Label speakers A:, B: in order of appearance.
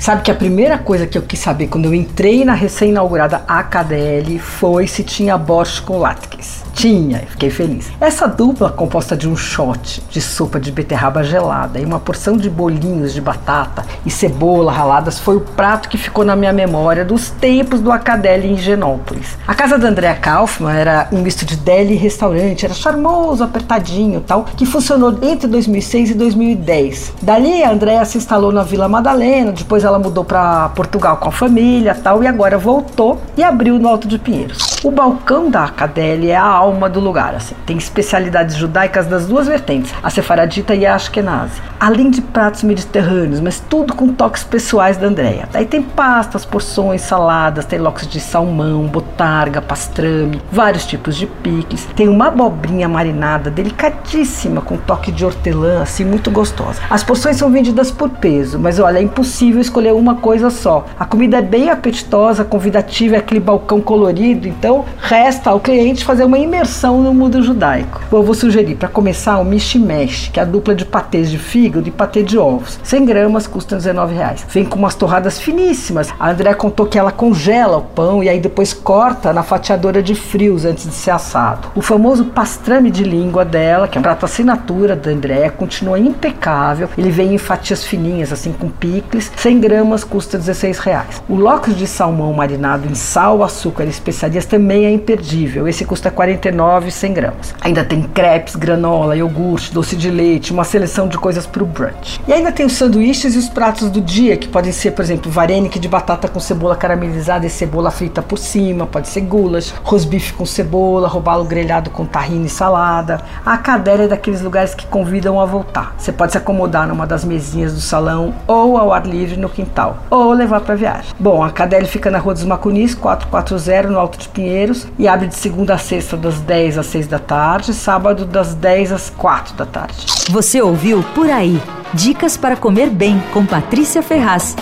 A: Sabe que a primeira coisa que eu quis saber quando eu entrei na recém-inaugurada AKDL foi se tinha borscht com latkes. Tinha, fiquei feliz. Essa dupla, composta de um shot de sopa de beterraba gelada e uma porção de bolinhos de batata e cebola raladas, foi o prato que ficou na minha memória dos tempos do Acadeli em Genópolis. A casa da Andrea Kaufmann era um misto de deli e restaurante, era charmoso, apertadinho tal, que funcionou entre 2006 e 2010. Dali a Andrea se instalou na Vila Madalena, depois ela mudou para Portugal com a família tal, e agora voltou e abriu no Alto de Pinheiros. O balcão da Acadeli é a alma do lugar, assim. Tem especialidades judaicas das duas vertentes, a sefaradita e a ashkenazi. Além de pratos mediterrâneos, mas tudo com toques pessoais da Andrea. Daí tem pastas, porções, saladas, tem locos de salmão, botarga, pastrame, vários tipos de picles. Tem uma abobrinha marinada delicadíssima com toque de hortelã, assim, muito gostosa. As porções são vendidas por peso, mas olha, é impossível escolher uma coisa só. A comida é bem apetitosa, convidativa, é aquele balcão colorido, então resta ao cliente fazer uma imersão no mundo judaico. Bom, eu vou sugerir para começar o mishi-mesh, que é a dupla de patês de fígado e patê de ovos. 100 gramas custa 19 reais. Vem com umas torradas finíssimas. A André contou que ela congela o pão e aí depois corta na fatiadora de frios antes de ser assado. O famoso pastrame de língua dela, que é um prato assinatura da André, continua impecável. Ele vem em fatias fininhas, assim com picles. 100 gramas custa 16 reais. O locos de salmão marinado em sal, açúcar e especiarias também é imperdível. Esse custa 40 49 100 gramas. Ainda tem crepes, granola, iogurte, doce de leite, uma seleção de coisas para o brunch. E ainda tem os sanduíches e os pratos do dia, que podem ser, por exemplo, varenique de batata com cebola caramelizada e cebola frita por cima, pode ser gulas, rosbife com cebola, robalo grelhado com tahine e salada. A cadeira é daqueles lugares que convidam a voltar. Você pode se acomodar numa das mesinhas do salão ou ao ar livre no quintal, ou levar para viagem. Bom, a Cadele fica na Rua dos Macunis, 440, no Alto de Pinheiros, e abre de segunda a sexta das 10 às 6 da tarde, sábado das 10 às 4 da tarde.
B: Você ouviu Por Aí. Dicas para comer bem com Patrícia Ferraz.